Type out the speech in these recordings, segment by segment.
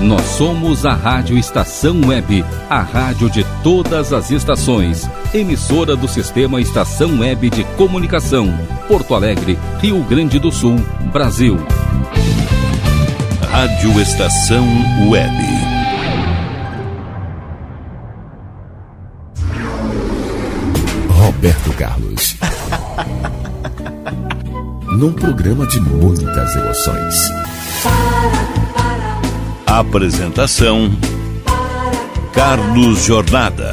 Nós somos a Rádio Estação Web, a rádio de todas as estações. Emissora do Sistema Estação Web de Comunicação. Porto Alegre, Rio Grande do Sul, Brasil. Rádio Estação Web. Roberto Carlos. Num programa de muitas emoções. Apresentação: Carlos Jornada.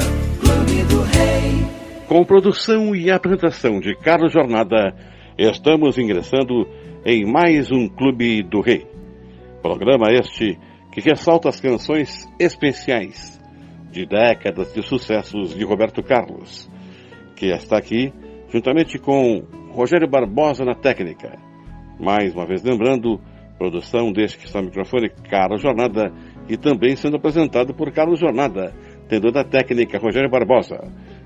Com produção e apresentação de Carlos Jornada, estamos ingressando em mais um Clube do Rei. Programa este que ressalta as canções especiais de décadas de sucessos de Roberto Carlos, que está aqui juntamente com Rogério Barbosa na técnica. Mais uma vez lembrando, produção deste que está no microfone, Carlos Jornada, e também sendo apresentado por Carlos Jornada, tendo da técnica Rogério Barbosa.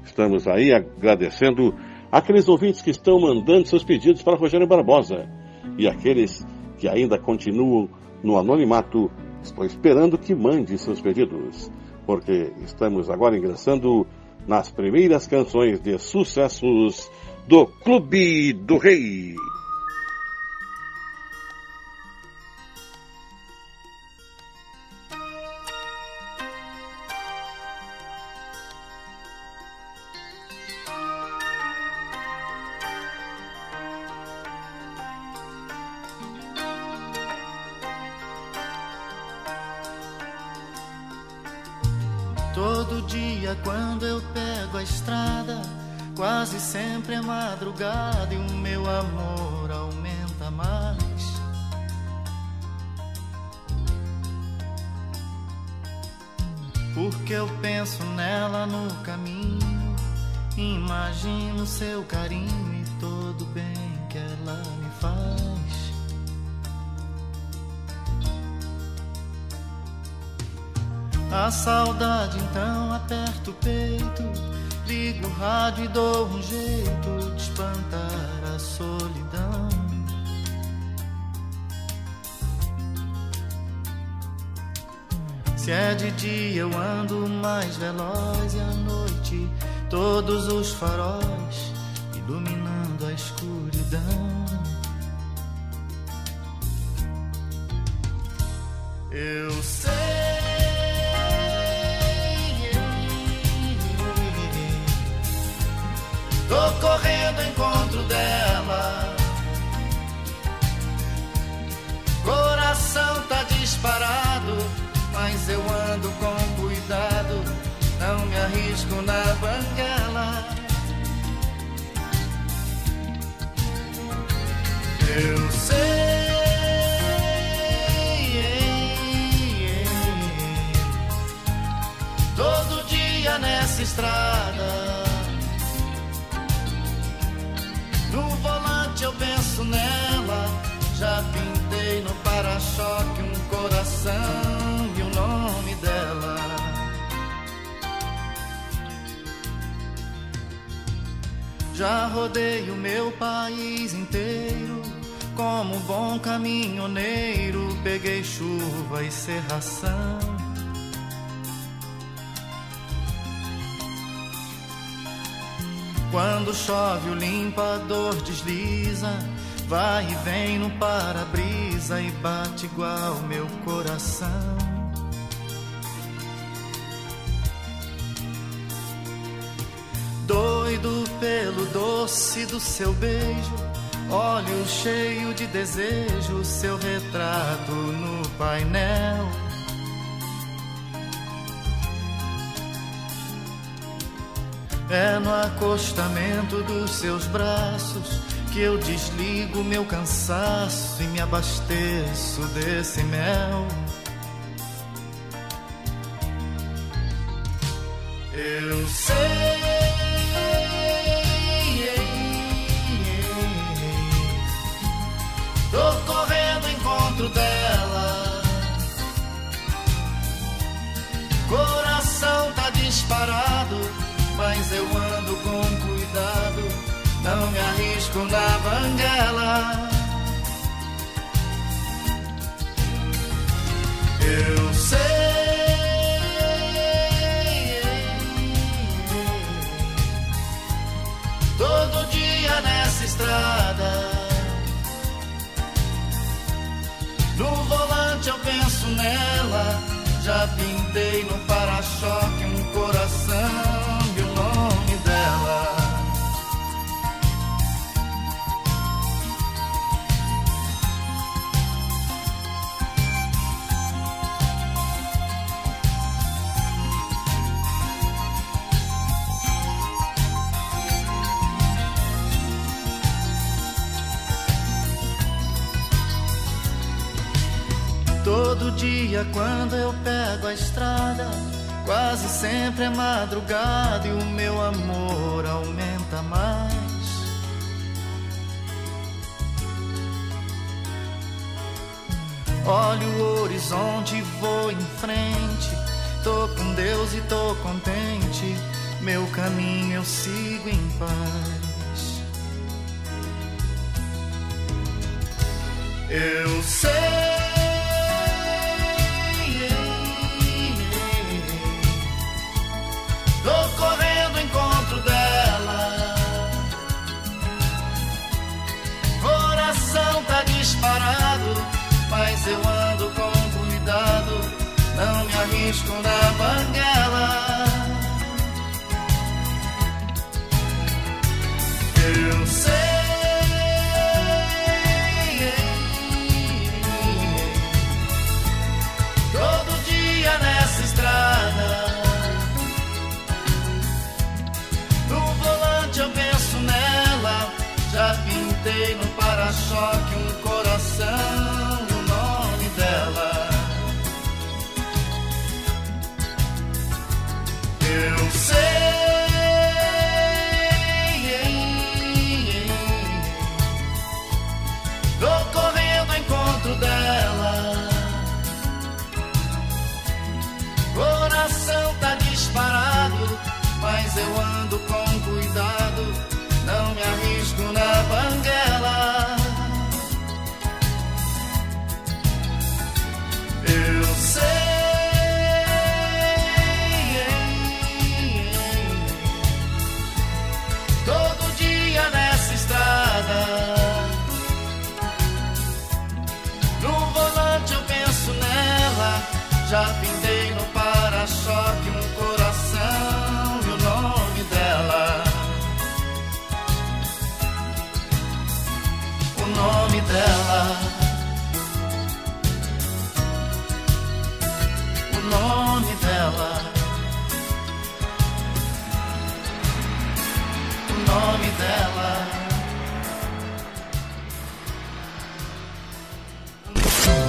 Estamos aí agradecendo aqueles ouvintes que estão mandando seus pedidos para Rogério Barbosa e aqueles que ainda continuam no anonimato, estou esperando que mande seus pedidos, porque estamos agora ingressando nas primeiras canções de sucessos do Clube do Rei. Madrugada e o meu amor aumenta mais. Porque eu penso nela no caminho, imagino seu carinho e todo bem que ela me faz. A saudade então aperta o peito, ligo o rádio e dou um jeito de espantar a solidão. Se é de dia eu ando mais veloz e à noite todos os faróis iluminando a escuridão. Eu sei. Tô correndo ao encontro dela. Coração tá disparado, mas eu ando com cuidado. Não me arrisco na banguela. Eu sei. Todo dia nessa estrada. Para-choque um coração e o nome dela. Já rodei o meu país inteiro. Como bom caminhoneiro, peguei chuva e serração. Quando chove o limpador desliza, vai e vem no para-brisa e bate igual meu coração. Doido pelo doce do seu beijo, olho cheio de desejo, seu retrato no painel. É no acostamento dos seus braços que eu desligo meu cansaço e me abasteço desse mel. Eu sei. Tô correndo encontro dela. Coração tá disparado mas eu ando me arrisco na banguela. Eu sei. Todo dia nessa estrada. No volante eu penso nela. Já pintei no para-choque um coração e um nome. Dia quando eu pego a estrada, quase sempre é madrugada e o meu amor aumenta mais. Olho o horizonte e vou em frente. Tô com Deus e tô contente. Meu caminho eu sigo em paz. Eu sei. Eu ando com cuidado. Não me arrisco na banguela.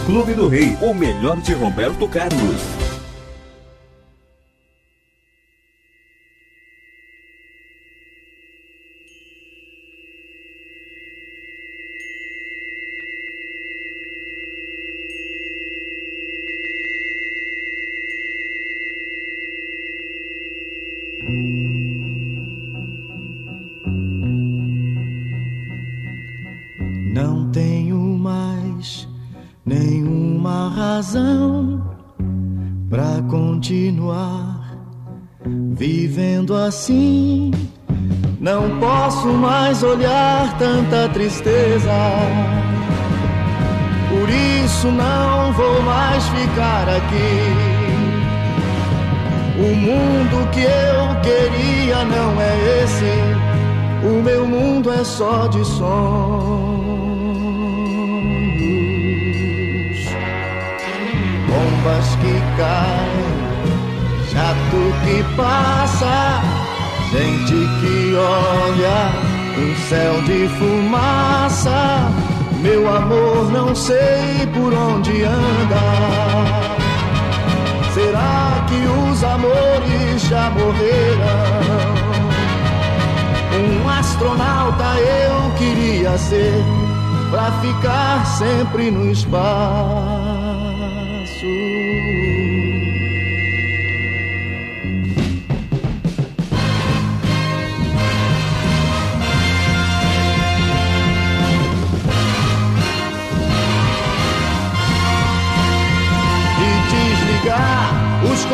Clube do Rei, o melhor de Roberto Carlos. Assim. Não posso mais olhar tanta tristeza. Por isso não vou mais ficar aqui. O mundo que eu queria não é esse. O meu mundo é só de sonhos. Bombas que caem, jato que passa, gente que olha, um céu de fumaça. Meu amor, não sei por onde anda. Será que os amores já morreram? Um astronauta eu queria ser pra ficar sempre no espaço.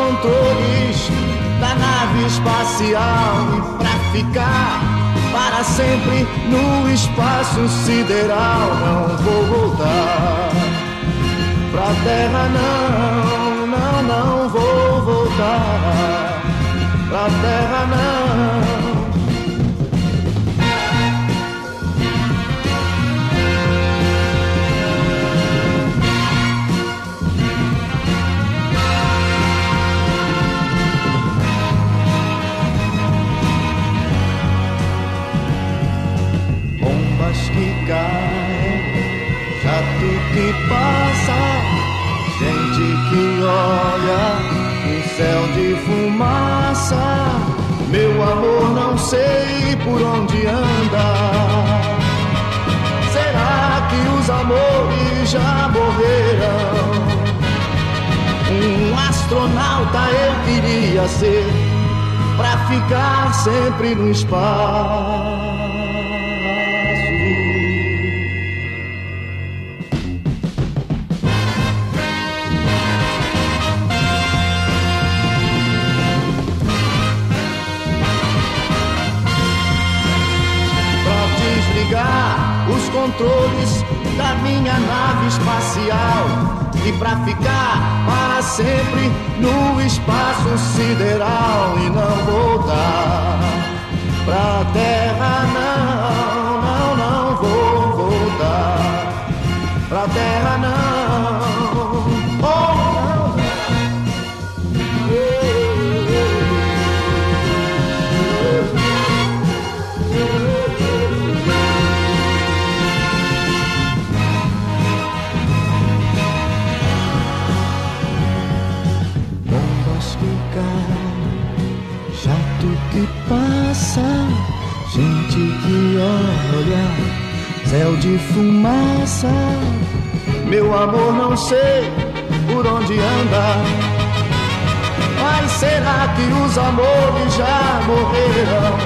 Controles da nave espacial e pra ficar para sempre no espaço sideral não vou voltar. Pra terra não, não, não vou voltar. Pra terra não. Passa, gente que olha, um céu de fumaça. Meu amor, não sei por onde anda. Será que os amores já morreram? Um astronauta eu queria ser, pra ficar sempre no espaço. Controles da minha nave espacial. E pra ficar para sempre no espaço sideral. E não voltar pra terra não, não, Meu amor, não sei por onde anda. Mas será que os amores já morreram?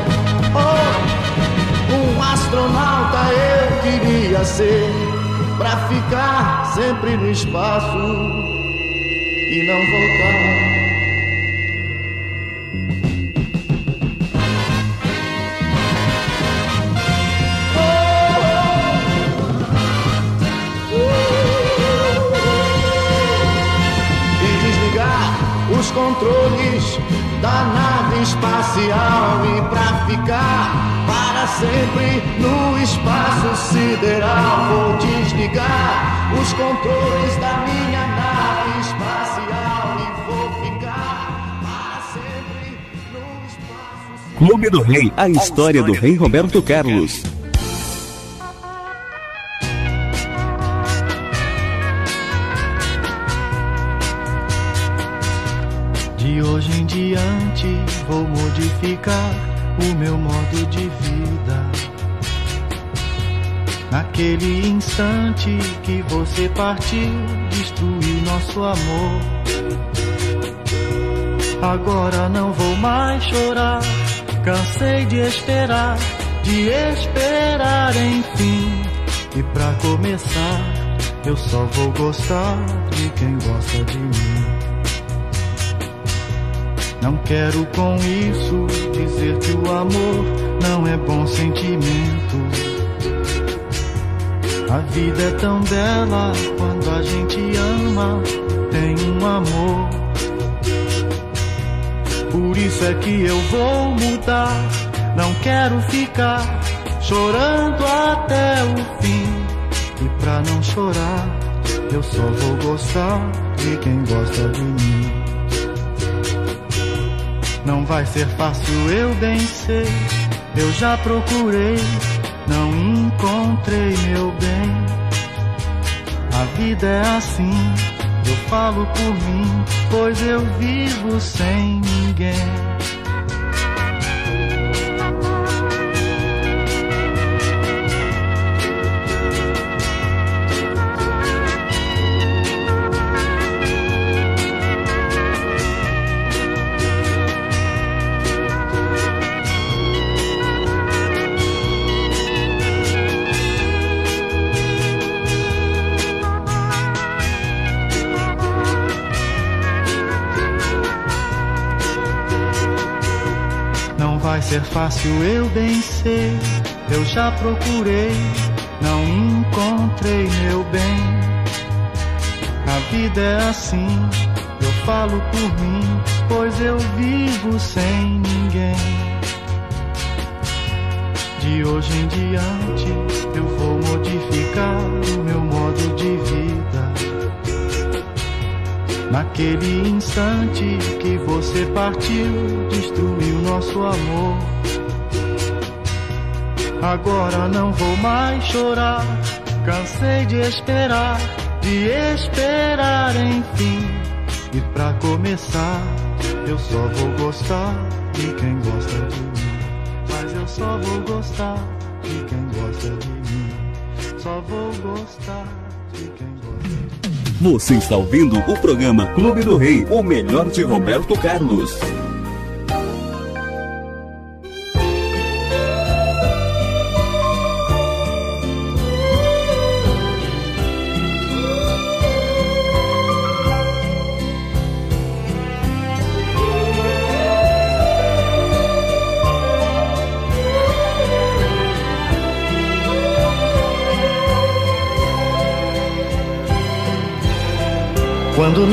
Oh, um astronauta eu queria ser, pra ficar sempre no espaço e não voltar. Os controles da nave espacial e pra ficar para sempre no espaço sideral. Vou desligar os controles da minha nave espacial e vou ficar para sempre no espaço Clube do Rei, a história do rei Roberto Carlos. Partiu, destruiu nosso amor. Agora não vou mais chorar, cansei de esperar, de esperar enfim. E pra começar, eu só vou gostar de quem gosta de mim. Não quero com isso dizer que o amor não é bom sentimento. A vida é tão bela quando a gente ama, tem um amor. Por isso é que eu vou mudar, não quero ficar chorando até o fim. E pra não chorar, eu só vou gostar de quem gosta de mim. Não vai ser fácil, eu bem sei. Eu já procurei, não encontrei meu bem. A vida é assim, eu falo por mim, pois eu vivo sem ninguém. Ser fácil, eu bem sei. Eu já procurei, não encontrei meu bem. A vida é assim, eu falo por mim, pois eu vivo sem ninguém. De hoje em diante eu vou modificar o meu modo Naquele instante que você partiu, destruiu nosso amor. Agora não vou mais chorar, cansei de esperar, de esperar enfim. E pra começar, eu só vou gostar de quem gosta de mim eu só vou gostar de quem gosta de mim. Só vou gostar de quem gosta de mim. Você está ouvindo o programa Clube do Rei, o melhor de Roberto Carlos.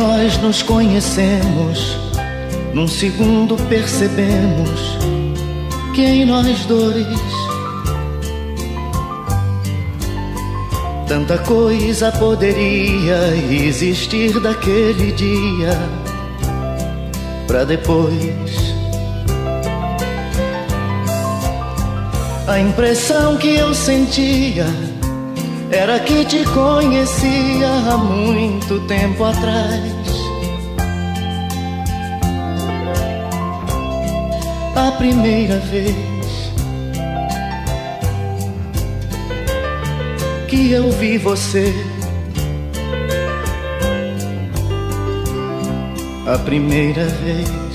Nós nos conhecemos, num segundo percebemos que em nós dois tanta coisa poderia existir daquele dia para depois. A impressão que eu sentia era que te conhecia há muito tempo atrás. A primeira vez que eu vi você. A primeira vez.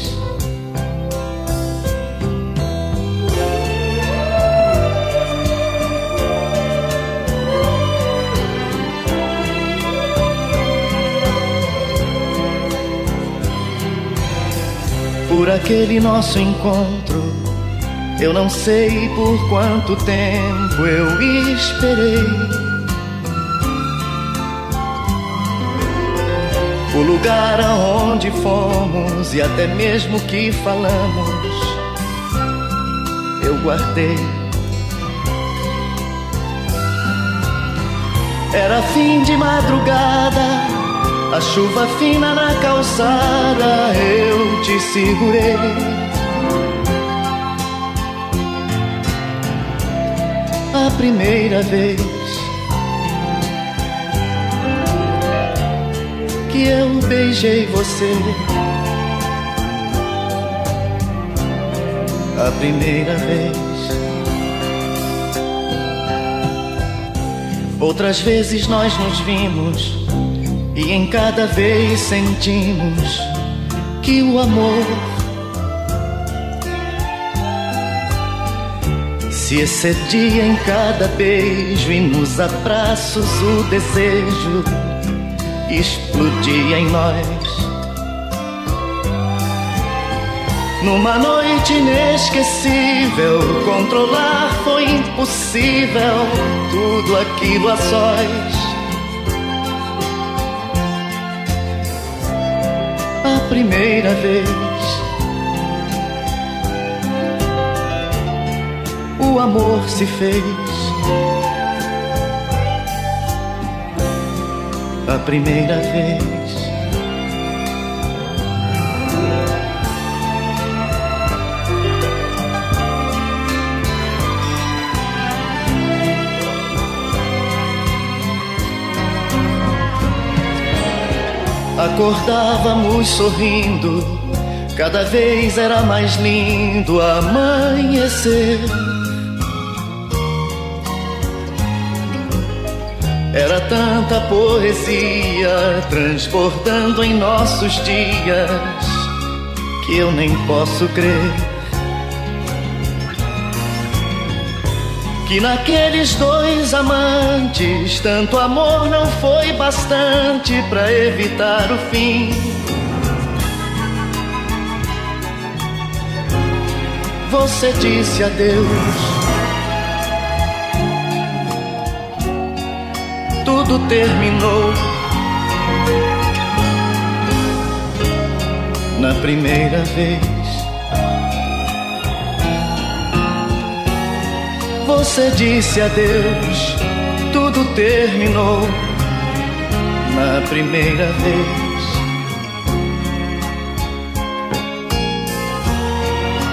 Por aquele nosso encontro. Eu não sei por quanto tempo eu esperei. O lugar aonde fomos e até mesmo que falamos, eu guardei. Era fim de madrugada a chuva fina na calçada, eu te segurei. A primeira vez que eu beijei você. A primeira vez. Outras vezes nós nos vimos e em cada vez sentimos que o amor se excedia em cada beijo e nos abraços o desejo explodia em nós. Numa noite inesquecível, controlar foi impossível, tudo aquilo a sós. Primeira vez. O amor se fez. A primeira vez. Acordávamos sorrindo, cada vez era mais lindo amanhecer. Era tanta poesia transbordando em nossos dias que eu nem posso crer. que naqueles dois amantes tanto amor não foi bastante para evitar o fim. Você disse adeus. tudo terminou. Na primeira vez Você disse adeus, tudo terminou na primeira vez.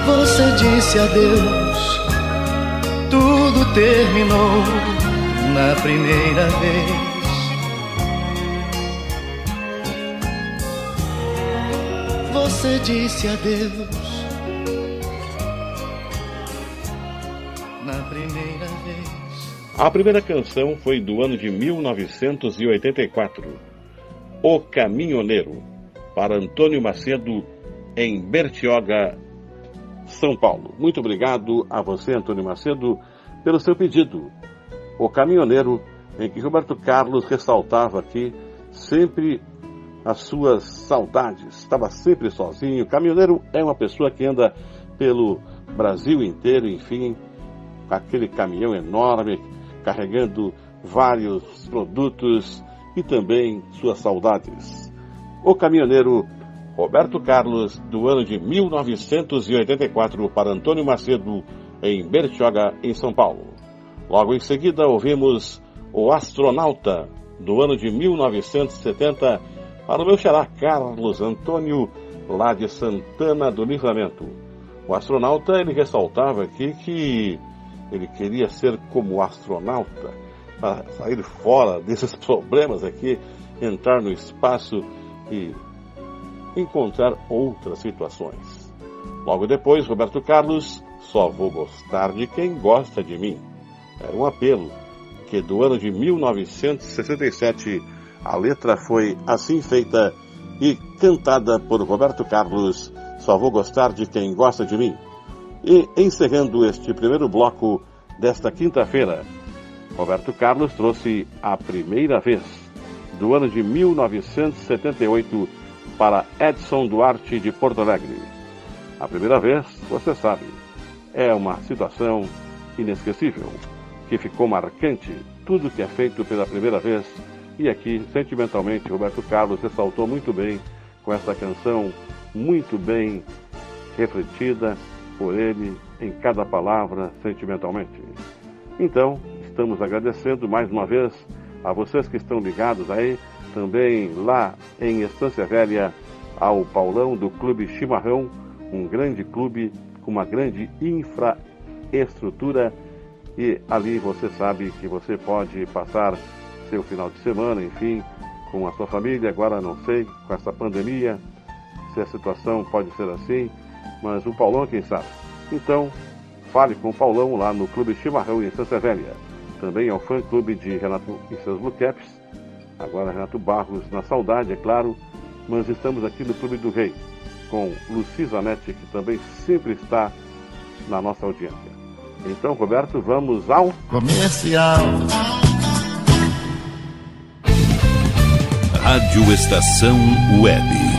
Você disse adeus, tudo terminou na primeira vez. Você disse adeus A primeira canção foi do ano de 1984, O Caminhoneiro, para Antônio Macedo, em Bertioga, São Paulo. Muito obrigado a você, Antônio Macedo, pelo seu pedido. O Caminhoneiro, em que Roberto Carlos ressaltava aqui sempre as suas saudades. Estava sempre sozinho. Caminhoneiro é uma pessoa que anda pelo Brasil inteiro, enfim, aquele caminhão enorme carregando vários produtos e também suas saudades. O caminhoneiro Roberto Carlos, do ano de 1984, para Antônio Macedo, em Bertioga, em São Paulo. Logo em seguida, ouvimos O Astronauta, do ano de 1970, para o meu xará Carlos Antônio, lá de Santana do Livramento. O astronauta, ele ressaltava aqui que ele queria ser como astronauta, para sair fora desses problemas aqui, entrar no espaço e encontrar outras situações. Logo depois, Roberto Carlos, só vou gostar de quem gosta de mim. Era um apelo que do ano de 1967 a letra foi assim feita e cantada por Roberto Carlos, Só vou gostar de quem gosta de mim. E encerrando este primeiro bloco desta quinta-feira, Roberto Carlos trouxe a primeira vez do ano de 1978 para Edson Duarte de Porto Alegre. A primeira vez, você sabe, é uma situação inesquecível, que ficou marcante tudo que é feito pela primeira vez. E aqui, sentimentalmente, Roberto Carlos ressaltou muito bem com essa canção, muito bem refletida, por ele em cada palavra sentimentalmente. Então, estamos agradecendo mais uma vez a vocês que estão ligados aí, também lá em Estância Velha, ao Paulão do Clube Chimarrão, um grande clube com uma grande infraestrutura e ali você sabe que você pode passar seu final de semana, enfim, com a sua família. Agora não sei, com essa pandemia, se a situação pode ser assim, mas o Paulão, quem sabe? Então, fale com o Paulão lá no Clube Chimarrão em Santa Velha. Também é o fã-clube de Renato e seus Blue Caps. Agora Renato Barros na saudade, é claro, mas estamos aqui no Clube do Rei, com Luci Zanetti, que também sempre está na nossa audiência. Então, Roberto, vamos ao comercial. Rádio Estação Web.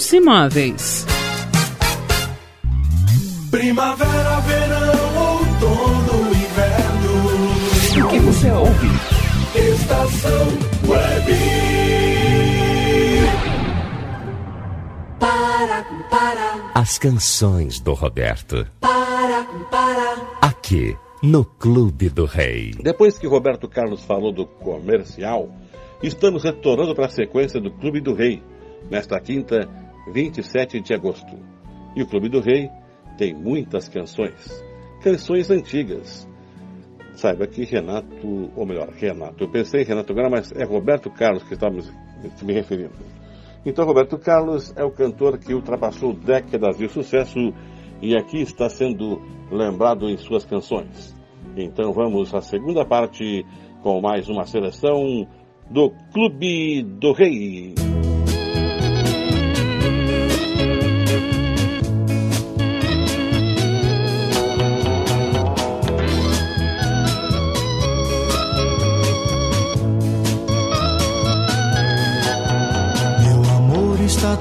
Hits Imóveis. Primavera, verão, outono, inverno. O que você ouve? Estação Web. Para, para. As canções do Roberto. Para, para. Aqui, no Clube do Rei. Depois que Roberto Carlos falou do comercial, estamos retornando para a sequência do Clube do Rei. Nesta quinta, 27 de agosto. E o Clube do Rei tem muitas canções, canções antigas. Saiba que Renato, ou melhor, Renato, eu pensei em Renato agora, mas é Roberto Carlos que estamos me referindo. Então, Roberto Carlos é o cantor que ultrapassou décadas de sucesso e aqui está sendo lembrado em suas canções. Então, vamos à segunda parte com mais uma seleção do Clube do Rei.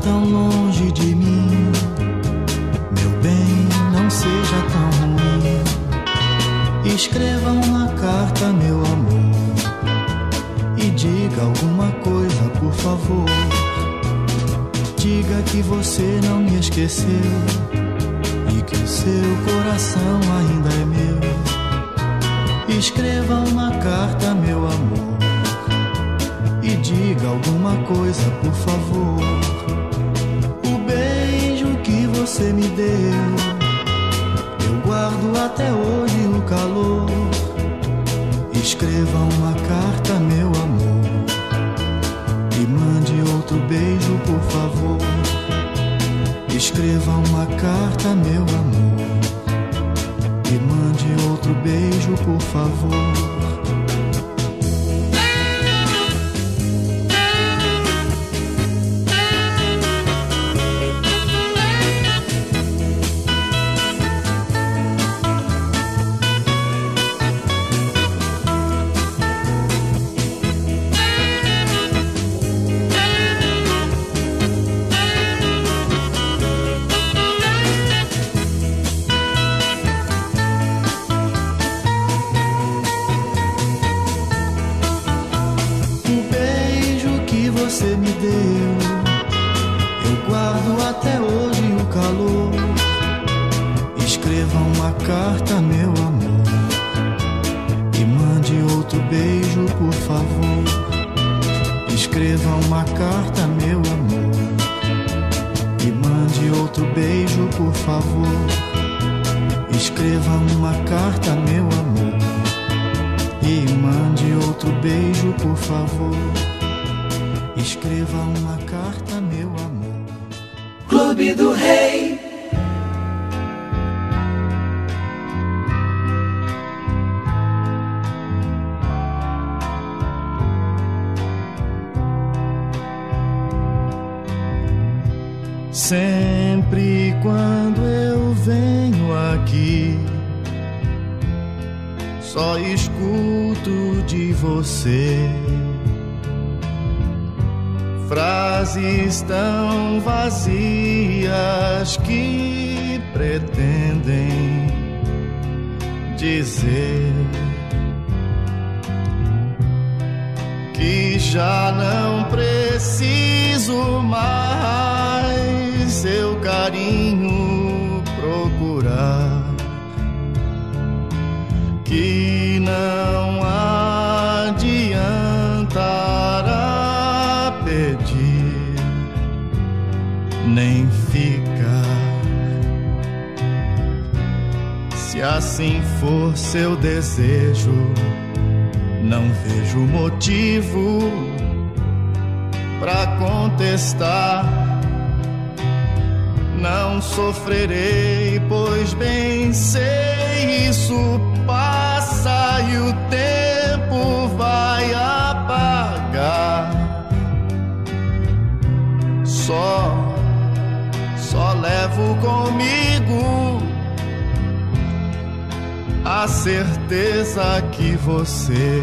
Tão longe de mim. Meu bem, não seja tão ruim. Escreva uma carta, meu amor. E diga alguma coisa, por favor. Diga que você não me esqueceu. E que o seu coração ainda é meu. Escreva uma carta, meu amor. E diga alguma coisa, por favor você me deu. Eu guardo até hoje o calor. Escreva uma carta, meu amor. E mande outro beijo, por favor. Escreva uma carta, meu amor. E mande outro beijo, por favor, for seu desejo, não vejo motivo para contestar não sofrerei, pois bem sei isso passa e o tempo vai apagar. Só, só levo comigo a certeza que você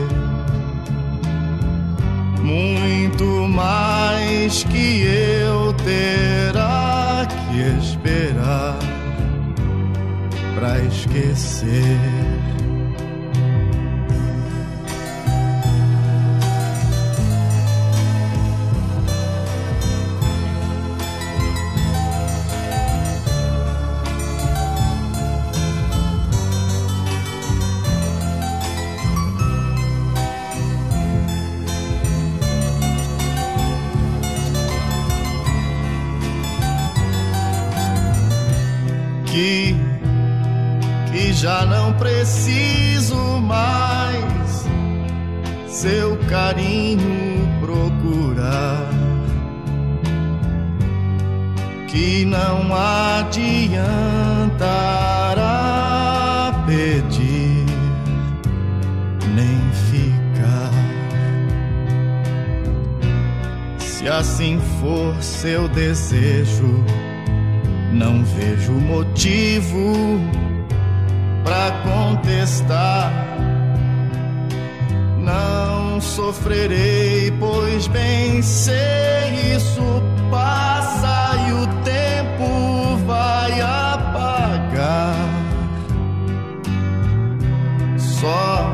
muito mais que eu terá que esperar pra esquecer. Preciso mais seu carinho procurar. Que não adiantará pedir nem ficar. Se assim for seu desejo, não vejo motivo pra contestar. Não sofrerei, pois bem sei isso passa e o tempo vai apagar. Só,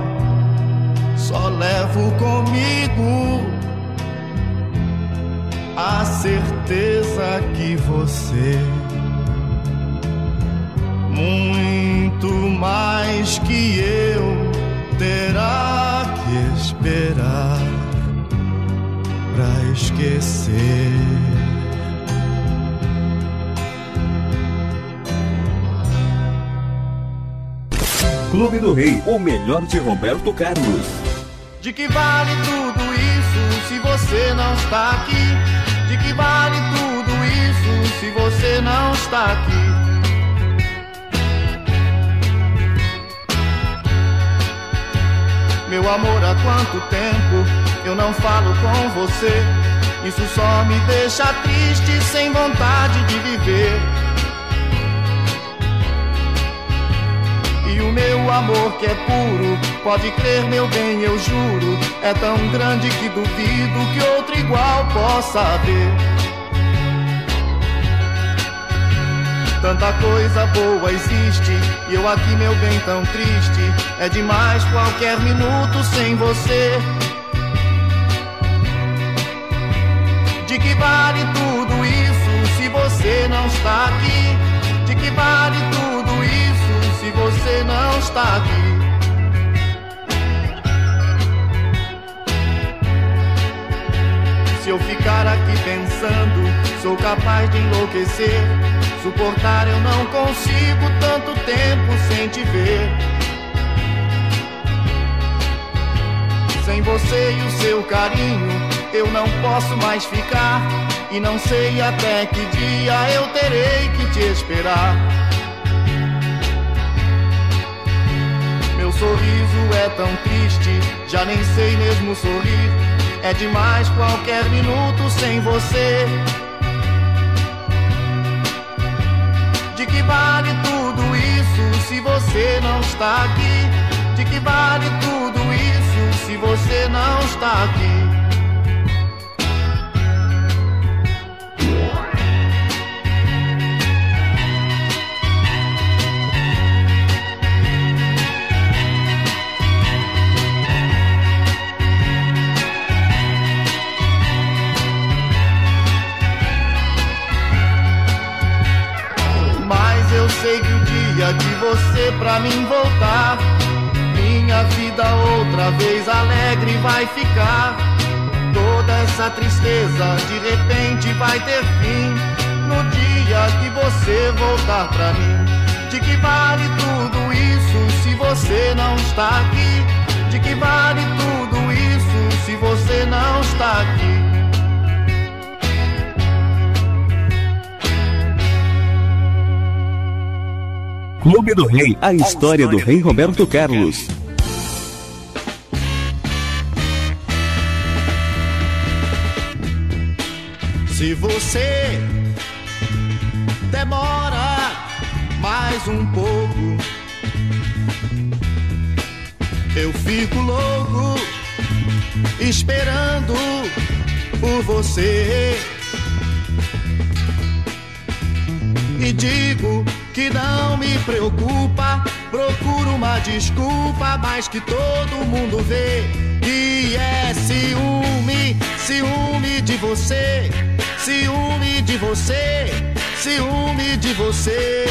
só levo comigo a certeza que você esquecer. Clube do Rei, o melhor de Roberto Carlos. De que vale tudo isso se você não está aqui? De que vale tudo isso se você não está aqui? Meu amor, há quanto tempo eu não falo com você? Isso só me deixa triste, sem vontade de viver. E o meu amor que é puro, pode crer, meu bem, eu juro, é tão grande que duvido que outro igual possa haver. Tanta coisa boa existe e eu aqui, meu bem, tão triste. É demais qualquer minuto sem você. Vale tudo isso se você não está aqui? De que vale tudo isso se você não está aqui? Se eu ficar aqui pensando, sou capaz de enlouquecer. Suportar eu não consigo tanto tempo sem te ver. Sem você e o seu carinho, eu não posso mais ficar. E não sei até que dia eu terei que te esperar. Meu sorriso é tão triste, já nem sei mesmo sorrir. É demais qualquer minuto sem você. De que vale tudo isso se você não está aqui? De que vale tudo isso se você não está aqui? De você pra mim voltar, minha vida outra vez alegre vai ficar. Toda essa tristeza de repente vai ter fim no dia que você voltar pra mim. De que vale tudo isso se você não está aqui? De que vale tudo isso se você não está aqui? Clube do Rei, a história do rei Roberto Carlos. Se você demora mais um pouco, eu fico louco esperando por você. E digo que não me preocupa. Procuro uma desculpa, mas que todo mundo vê. E é ciúme, ciúme de você, ciúme de você, ciúme de você.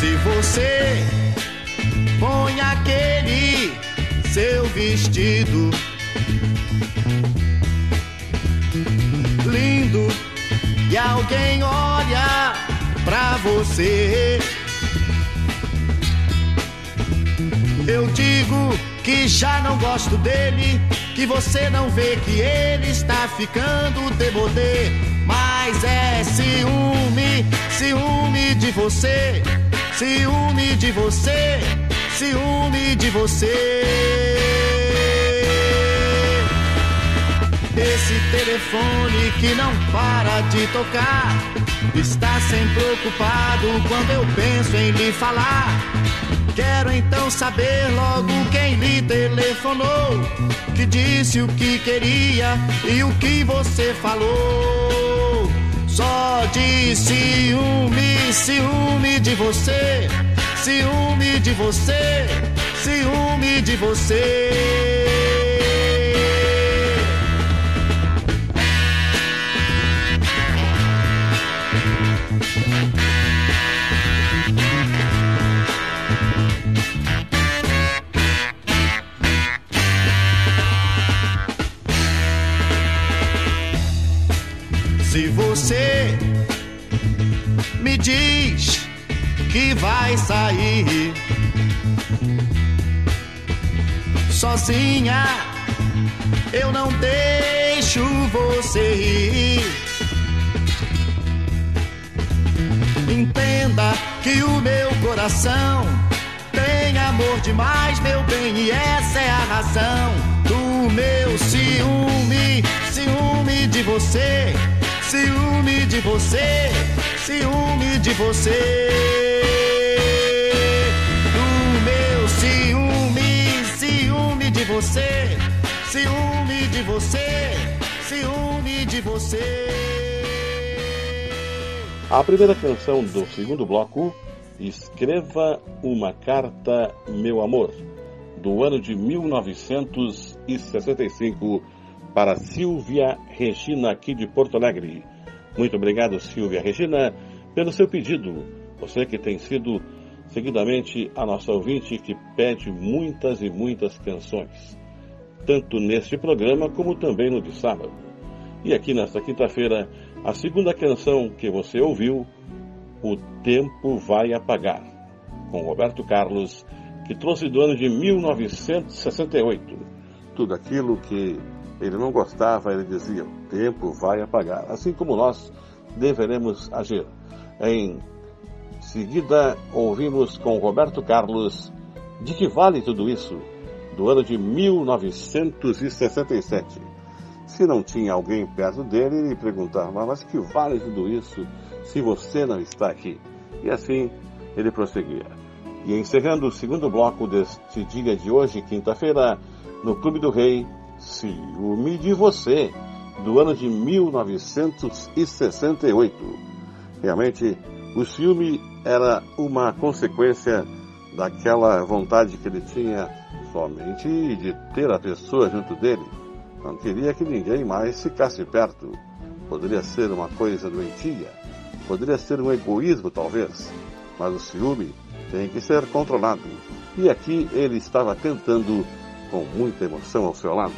Se você põe aquele seu vestido alguém olha pra você. Eu digo que já não gosto dele, que você não vê que ele está ficando demodê. Mas é ciúme, ciúme de você, ciúme de você, ciúme de você. Esse telefone que não para de tocar está sempre ocupado quando eu penso em lhe falar. Quero então saber logo quem lhe telefonou, que disse o que queria e o que você falou. Só de ciúme, ciúme de você, ciúme de você, ciúme de você. Você me diz que vai sair sozinha, eu não deixo você ir. Entenda que o meu coração tem amor demais, meu bem, e essa é a razão do meu ciúme, ciúme de você de você, ciúme de você. Do meu ciúme, ciúme de você, ciúme de você, ciúme de você. A primeira canção do segundo bloco, Escreva uma Carta, Meu Amor, do ano de 1965 para Silvia Regina, aqui de Porto Alegre. Muito obrigado, Silvia Regina, pelo seu pedido. Você que tem sido seguidamente a nossa ouvinte que pede muitas e muitas canções. tanto neste programa como também no de sábado. E aqui nesta quinta-feira, a segunda canção que você ouviu, O Tempo Vai Apagar, com Roberto Carlos, que trouxe do ano de 1968. Tudo aquilo que ele não gostava, ele dizia: O tempo vai apagar. Assim como nós deveremos agir. Em seguida, ouvimos com Roberto Carlos De que vale tudo isso? Do ano de 1967. Se não tinha alguém perto dele, ele perguntava: Mas que vale tudo isso se você não está aqui? E assim ele prosseguia. E encerrando o segundo bloco deste dia de hoje, quinta-feira, no Clube do Rei, Ciúme de Você, do ano de 1968. Realmente, o ciúme era uma consequência daquela vontade que ele tinha somente de ter a pessoa junto dele. Não queria que ninguém mais ficasse perto. Poderia ser uma coisa doentia, poderia ser um egoísmo talvez, mas o ciúme tem que ser controlado. E aqui ele estava tentando com muita emoção ao seu lado.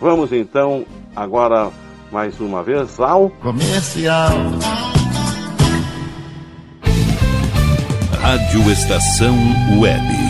Vamos então agora mais uma vez ao comercial. Rádio Estação Web.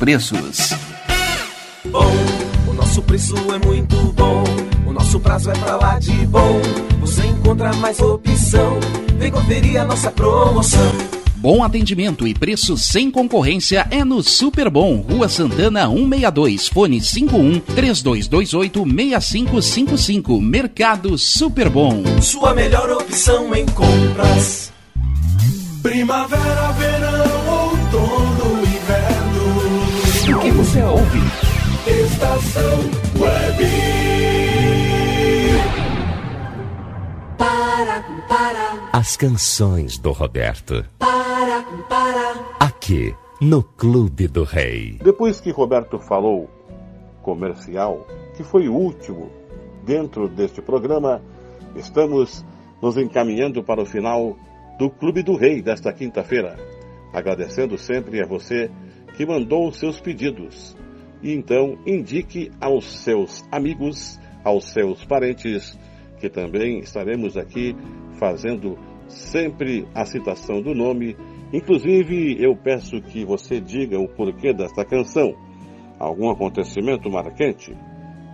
preços. Bom, o nosso preço é muito bom. O nosso prazo é pra lá de bom. Você encontra mais opção. Vem conferir a nossa promoção. Bom atendimento e preço sem concorrência é no Super Bom, Rua Santana 162, fone 51 3228 6555. Mercado Super Bom. Sua melhor opção em compras. Primavera, verão, outono, que você ouve? Estação Web. Para, para. As canções do Roberto. Para, para. Aqui, no Clube do Rei. Depois que Roberto falou comercial, que foi o último dentro deste programa, estamos nos encaminhando para o final do Clube do Rei desta quinta-feira. Agradecendo sempre a você que mandou os seus pedidos. E então indique aos seus amigos, aos seus parentes, que também estaremos aqui fazendo sempre a citação do nome. Inclusive, eu peço que você diga o porquê desta canção. Algum acontecimento marcante?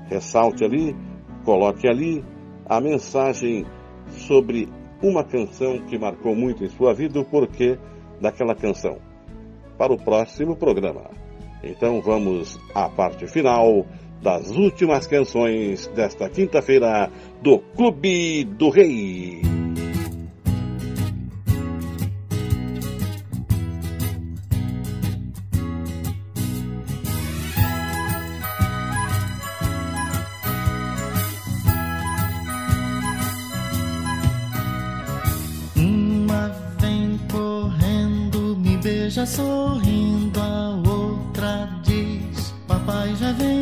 Ressalte ali, coloque ali a mensagem sobre uma canção que marcou muito em sua vida, o porquê daquela canção. Para o próximo programa. Então vamos à parte final das últimas canções desta quinta-feira do Clube do Rei. Sorrindo, a outra diz: Papai já vem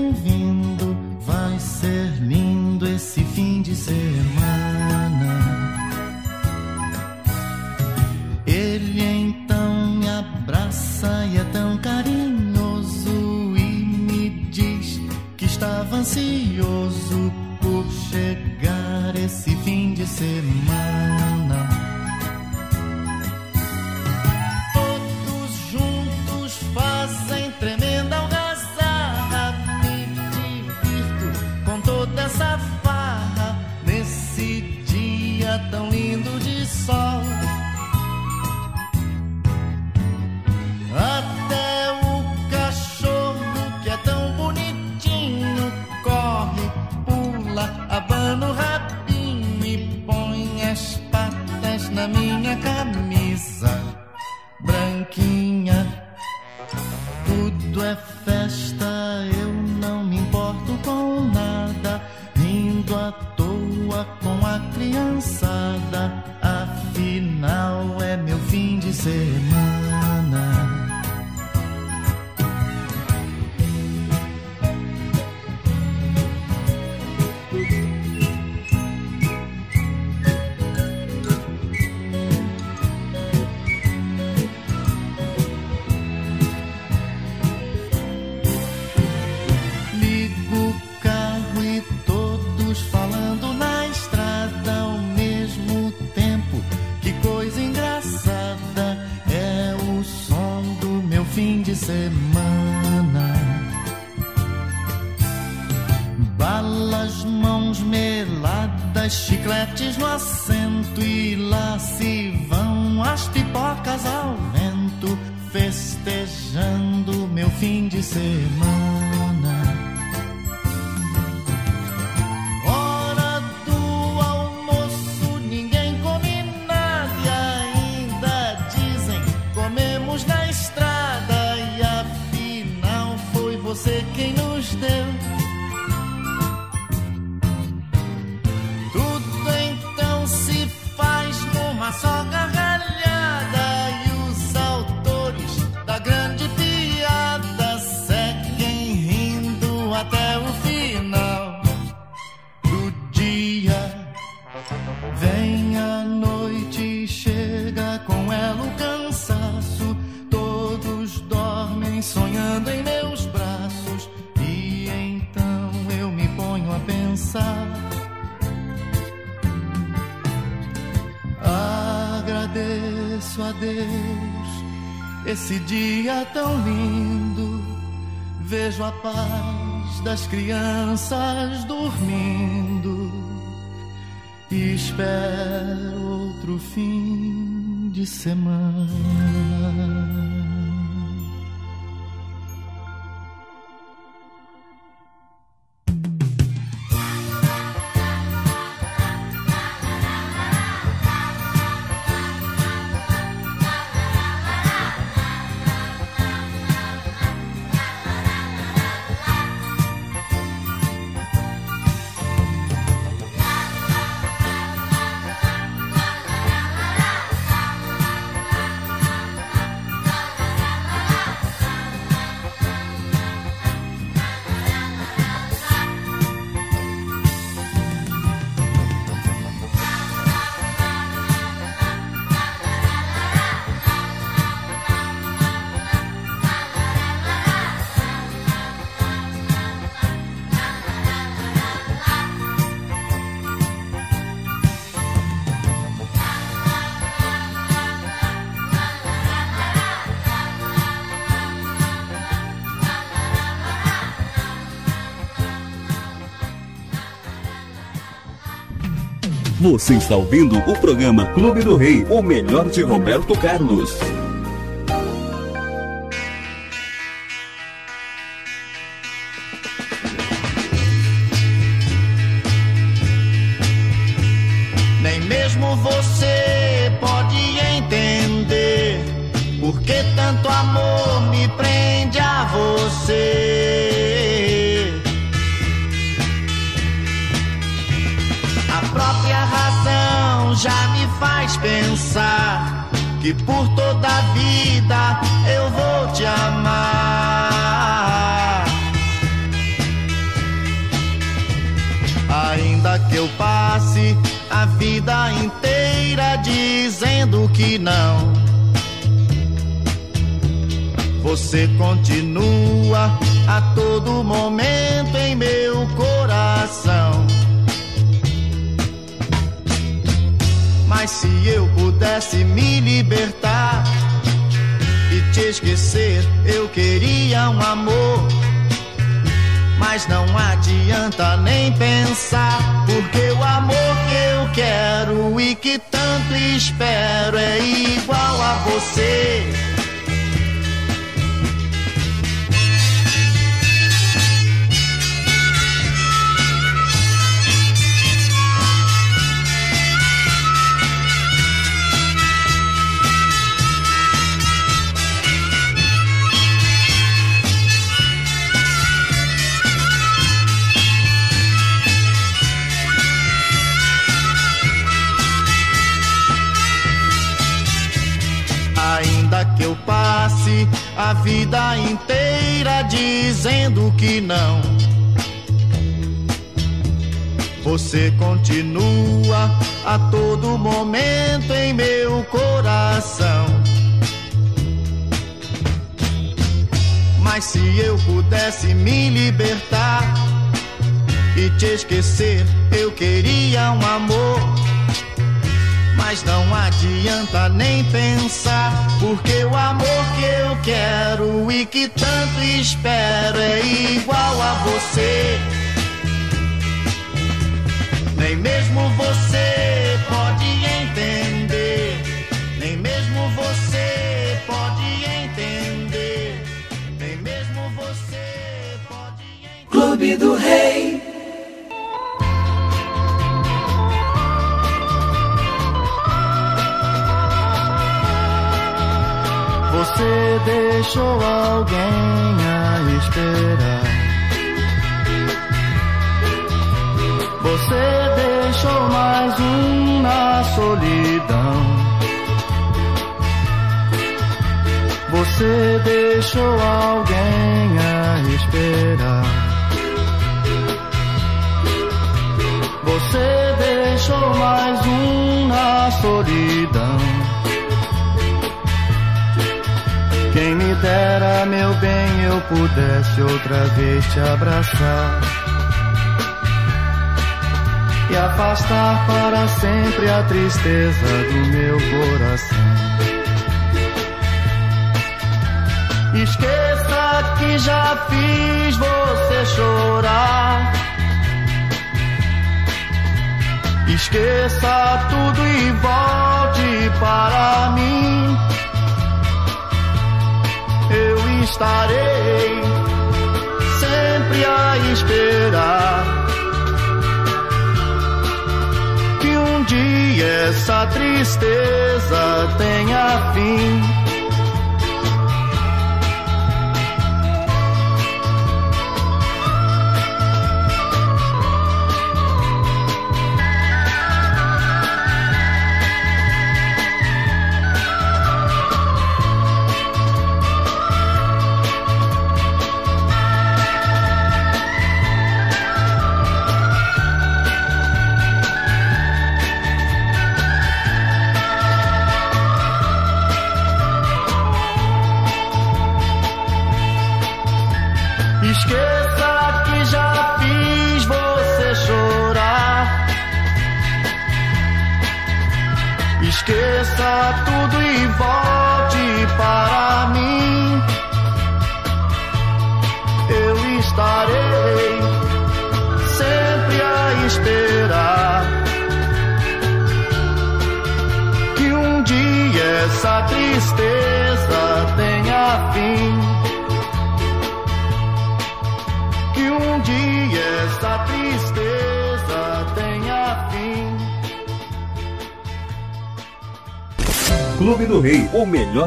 a Deus esse dia tão lindo. Vejo a paz das crianças dormindo. E espero outro fim de semana. Você está ouvindo o programa Clube do Rei, o melhor de Roberto Carlos. Nem mesmo você pensar que por toda a vida eu vou te amar. Ainda que eu passe a vida inteira dizendo que não. Você continua a todo momento em meu coração. Mas se eu pudesse me libertar e te esquecer, eu queria um amor. Mas não adianta nem pensar, porque o amor que eu quero e que tanto espero é igual a você. Passe a vida inteira dizendo que não. Você continua a todo momento em meu coração. Mas se eu pudesse me libertar e te esquecer, eu queria um amor. Mas não adianta nem pensar, porque o amor que eu quero e que tanto espero é igual a você. Nem mesmo você pode entender, nem mesmo você pode entender, nem mesmo você pode entender. Clube do Rei. Você deixou alguém a esperar. Você deixou mais um na solidão. Você deixou alguém a esperar. Você deixou mais um na solidão. Dera, meu bem, eu pudesse outra vez te abraçar e afastar para sempre a tristeza do meu coração. Esqueça que já fiz você chorar. Esqueça tudo e volte para mim. Estarei sempre a esperar que um dia essa tristeza tenha fim.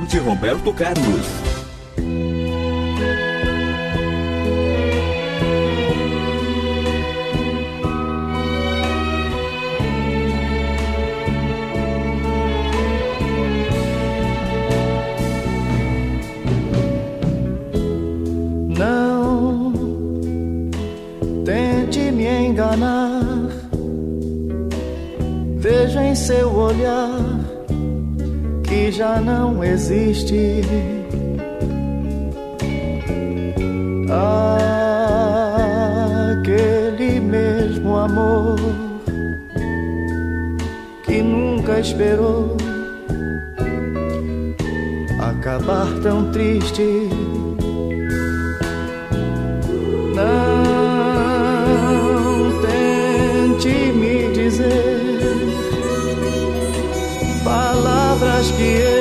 De Roberto Carlos. Existe. Aquele mesmo amor que nunca esperou acabar tão triste. Não tente me dizer palavras que eu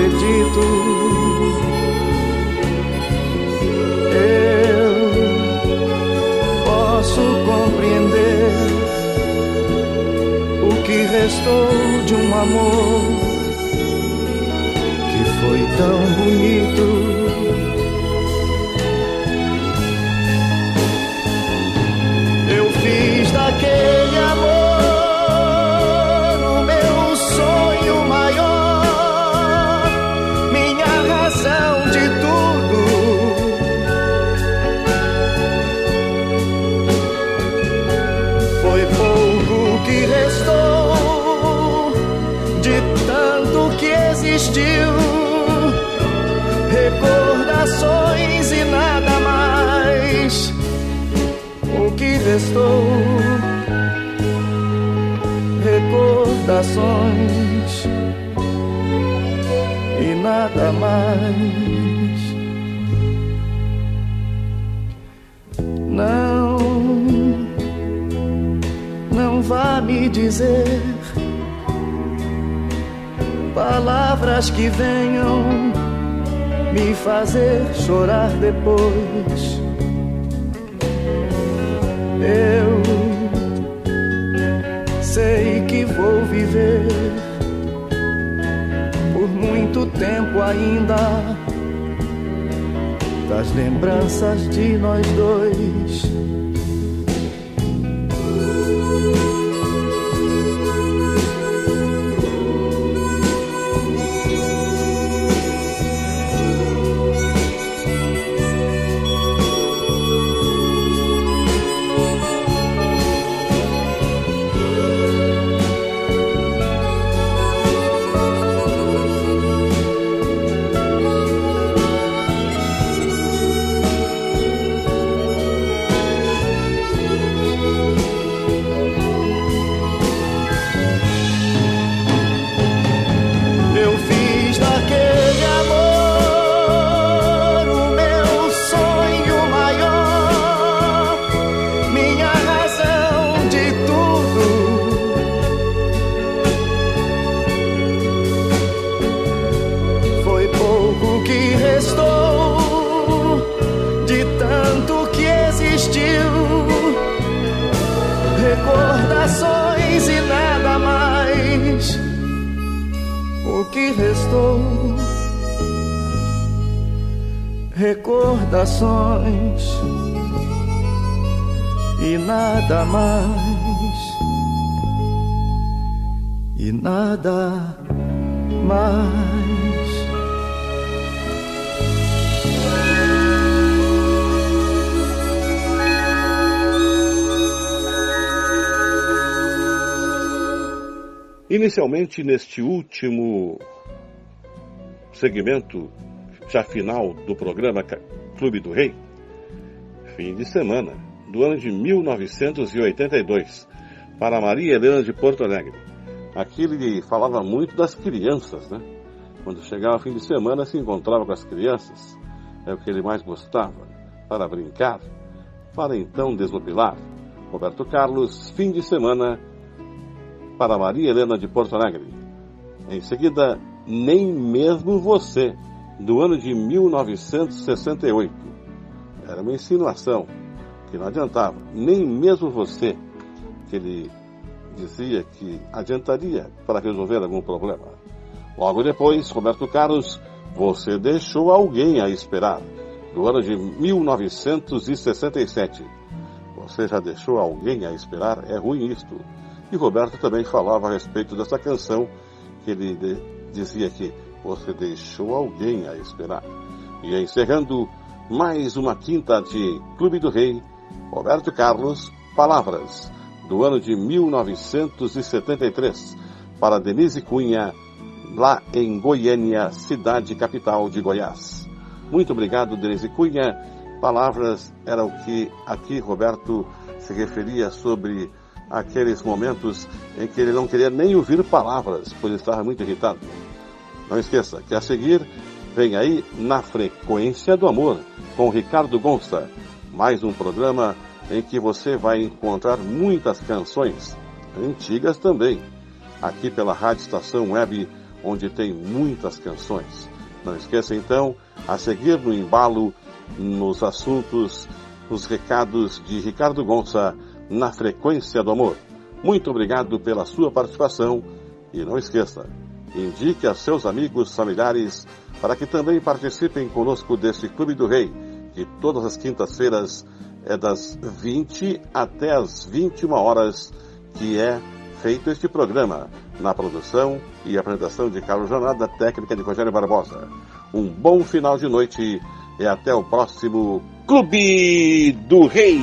acredito. Eu posso compreender o que restou de um amor que foi tão bonito. Recordações e nada mais. O que restou? Recordações e nada mais. Não, não vá me dizer palavras que venham me fazer chorar depois. Eu sei que vou viver por muito tempo ainda das lembranças de nós dois. Inicialmente, neste último segmento, já final do programa Clube do Rei, fim de semana do ano de 1982, para Maria Helena de Porto Alegre. Aqui ele falava muito das crianças, né? Quando chegava fim de semana, se encontrava com as crianças, é o que ele mais gostava, para brincar, para então desopilar. Roberto Carlos, fim de semana, para Maria Helena de Porto Alegre. Em seguida, Nem Mesmo Você, do ano de 1968. Era uma insinuação que não adiantava. Nem mesmo você, que ele dizia que adiantaria para resolver algum problema. Logo depois, Roberto Carlos, Você Deixou Alguém a Esperar, do ano de 1967. Você já deixou alguém a esperar? É ruim isto. E Roberto também falava a respeito dessa canção, que ele dizia que você deixou alguém a esperar. E encerrando mais uma quinta de Clube do Rei, Roberto Carlos, Palavras, do ano de 1973, para Denise Cunha, lá em Goiânia, cidade capital de Goiás. Muito obrigado, Denise Cunha. Palavras era o que aqui Roberto se referia sobre aqueles momentos em que ele não queria nem ouvir palavras, pois estava muito irritado. Não esqueça que a seguir vem aí Na Frequência do Amor, com Ricardo Gonça, mais um programa em que você vai encontrar muitas canções, antigas também, aqui pela Rádio Estação Web, onde tem muitas canções. Não esqueça então, a seguir no embalo, nos assuntos, nos recados de Ricardo Gonça, na frequência do amor. Muito obrigado pela sua participação e não esqueça, indique a seus amigos, familiares, para que também participem conosco desse Clube do Rei, que todas as quintas-feiras é das 20 até as 21 horas que é feito este programa, na produção e apresentação de Carlos Jornada, técnica de Rogério Barbosa. Um bom final de noite e até o próximo Clube do Rei.